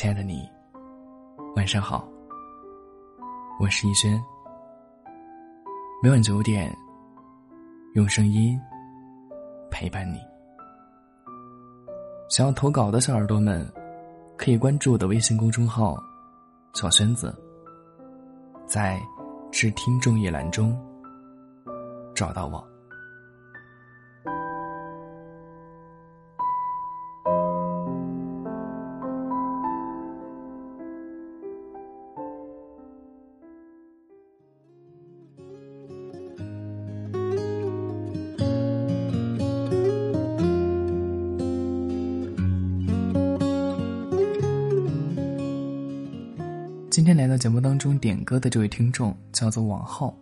亲爱的你，晚上好。我是逸轩。每晚九点，用声音陪伴你。想要投稿的小耳朵们，可以关注我的微信公众号“小轩子”，在“致听众”一栏中找到我。今天来到节目当中点歌的这位听众叫做王浩，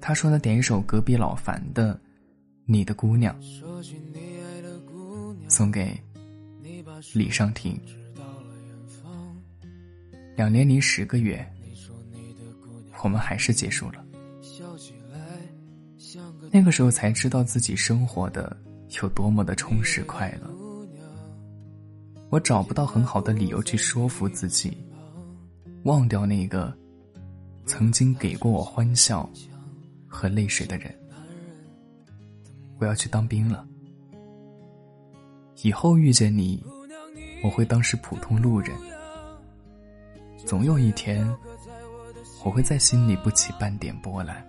他说呢点一首隔壁老樊的《你的姑娘》，送给李尚婷。两年零十个月，我们还是结束了。那个时候才知道自己生活的有多么的充实快乐。我找不到很好的理由去说服自己。忘掉那个曾经给过我欢笑和泪水的人。我要去当兵了。以后遇见你，我会当是普通路人。总有一天，我会在心里不起半点波澜，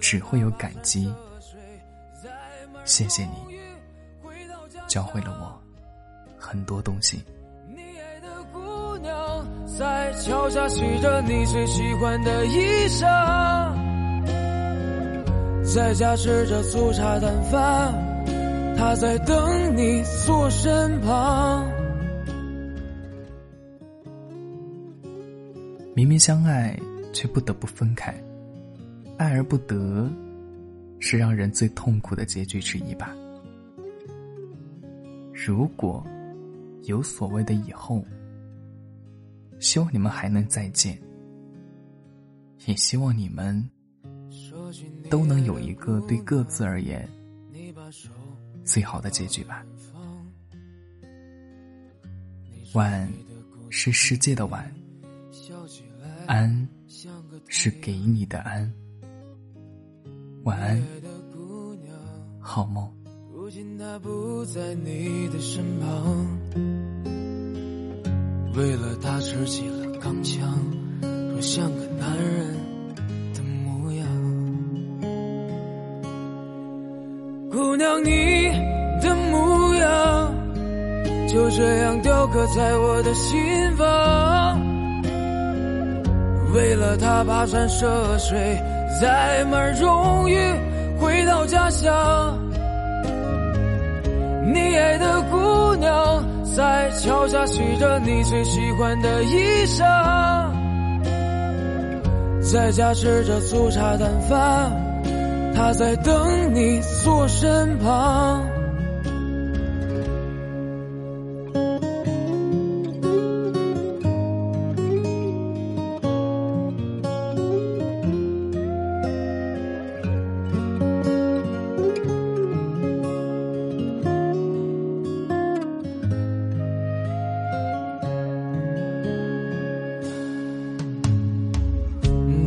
只会有感激。谢谢你，教会了我很多东西。在桥下洗着你最喜欢的衣裳，在家吃着粗茶淡饭，他在等你坐身旁。明明相爱，却不得不分开，爱而不得，是让人最痛苦的结局之一吧。如果有所谓的以后。希望你们还能再见，也希望你们都能有一个对各自而言最好的结局吧。晚是世界的晚，安是给你的安。晚安，好梦。为了他持起了钢枪，多像个男人的模样。姑娘，你的模样就这样雕刻在我的心房。为了他跋山涉水，载满荣誉回到家乡。你爱的姑。桥下洗着你最喜欢的衣裳，在家吃着粗茶淡饭，他在等你坐身旁。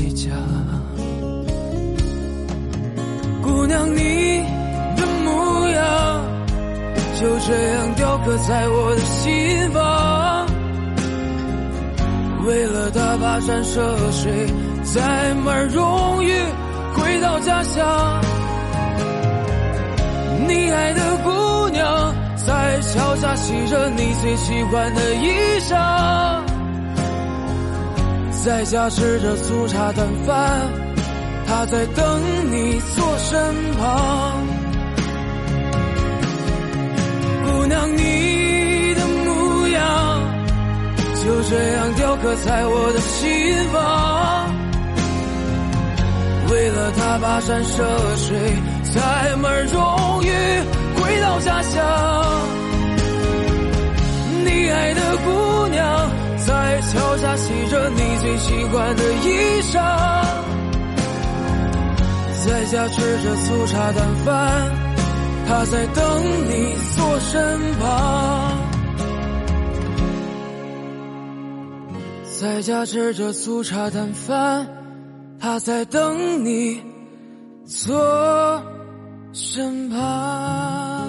回家，姑娘，你的模样就这样雕刻在我的心房。为了他跋山涉水，载满荣誉回到家乡。你爱的姑娘在桥下洗着你最喜欢的衣裳。在家吃着粗茶淡饭，他在等你坐身旁。姑娘，你的模样就这样雕刻在我的心房。为了他跋山涉水，才们终于回到家乡。桥下洗着你最喜欢的衣裳，在家吃着粗茶淡饭，他在等你坐身旁。在家吃着粗茶淡饭，他在等你坐身旁。